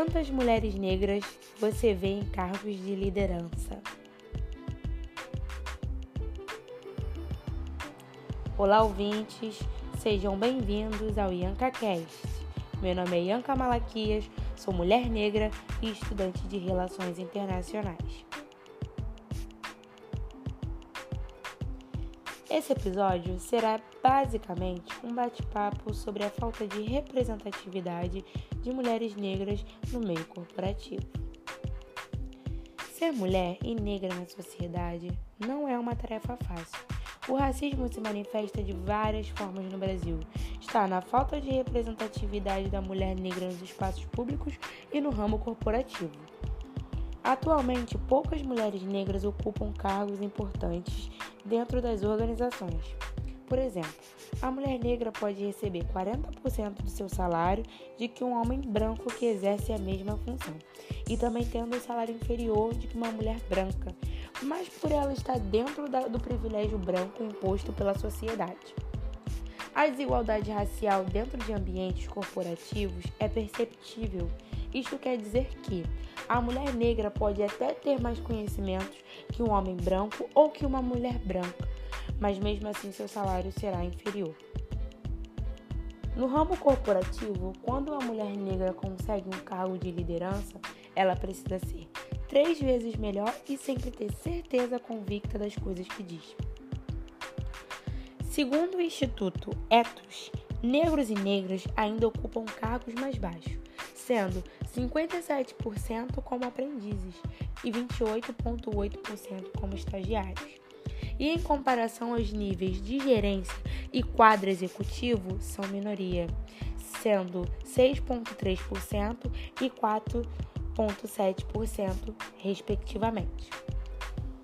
Quantas mulheres negras você vê em cargos de liderança? Olá, ouvintes, sejam bem-vindos ao YankaCast. Meu nome é Yanka Malaquias, sou mulher negra e estudante de Relações Internacionais. Esse episódio será basicamente um bate-papo sobre a falta de representatividade de mulheres negras no meio corporativo. Ser mulher e negra na sociedade não é uma tarefa fácil. O racismo se manifesta de várias formas no Brasil. Está na falta de representatividade da mulher negra nos espaços públicos e no ramo corporativo. Atualmente, poucas mulheres negras ocupam cargos importantes dentro das organizações. Por exemplo, a mulher negra pode receber 40% do seu salário de que um homem branco que exerce a mesma função, e também tendo um salário inferior de que uma mulher branca, mas por ela estar dentro da, do privilégio branco imposto pela sociedade. A desigualdade racial dentro de ambientes corporativos é perceptível. Isto quer dizer que a mulher negra pode até ter mais conhecimentos que um homem branco ou que uma mulher branca, mas mesmo assim seu salário será inferior. No ramo corporativo, quando uma mulher negra consegue um cargo de liderança, ela precisa ser três vezes melhor e sempre ter certeza convicta das coisas que diz. Segundo o Instituto Etos, negros e negras ainda ocupam cargos mais baixos, sendo 57% como aprendizes e 28,8% como estagiários. E em comparação aos níveis de gerência e quadro executivo, são minoria, sendo 6,3% e 4,7%, respectivamente.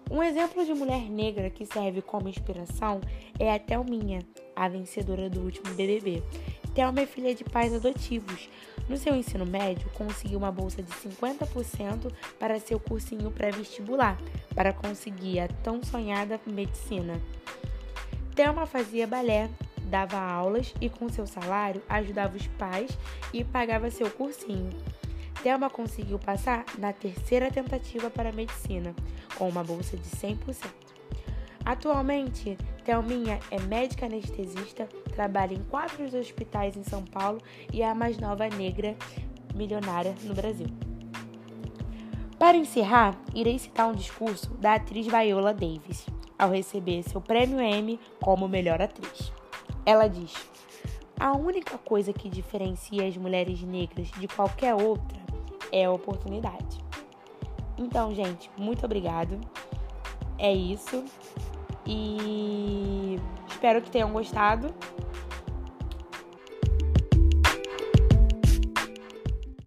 Um exemplo de mulher negra que serve como inspiração é a Thelminha, a vencedora do último BBB. Thelma é filha de pais adotivos. No seu ensino médio, conseguiu uma bolsa de 50% para seu cursinho pré-vestibular, para conseguir a tão sonhada medicina. Thelma fazia balé, dava aulas e, com seu salário, ajudava os pais e pagava seu cursinho. Thelma conseguiu passar na terceira tentativa para a medicina, com uma bolsa de 100%. Atualmente, Thelminha é médica anestesista, trabalha em quatro hospitais em São Paulo e é a mais nova negra milionária no Brasil. Para encerrar, irei citar um discurso da atriz Viola Davis, ao receber seu prêmio Emmy como melhor atriz. Ela diz: A única coisa que diferencia as mulheres negras de qualquer outra é a oportunidade. Então, gente, muito obrigado. É isso. E espero que tenham gostado.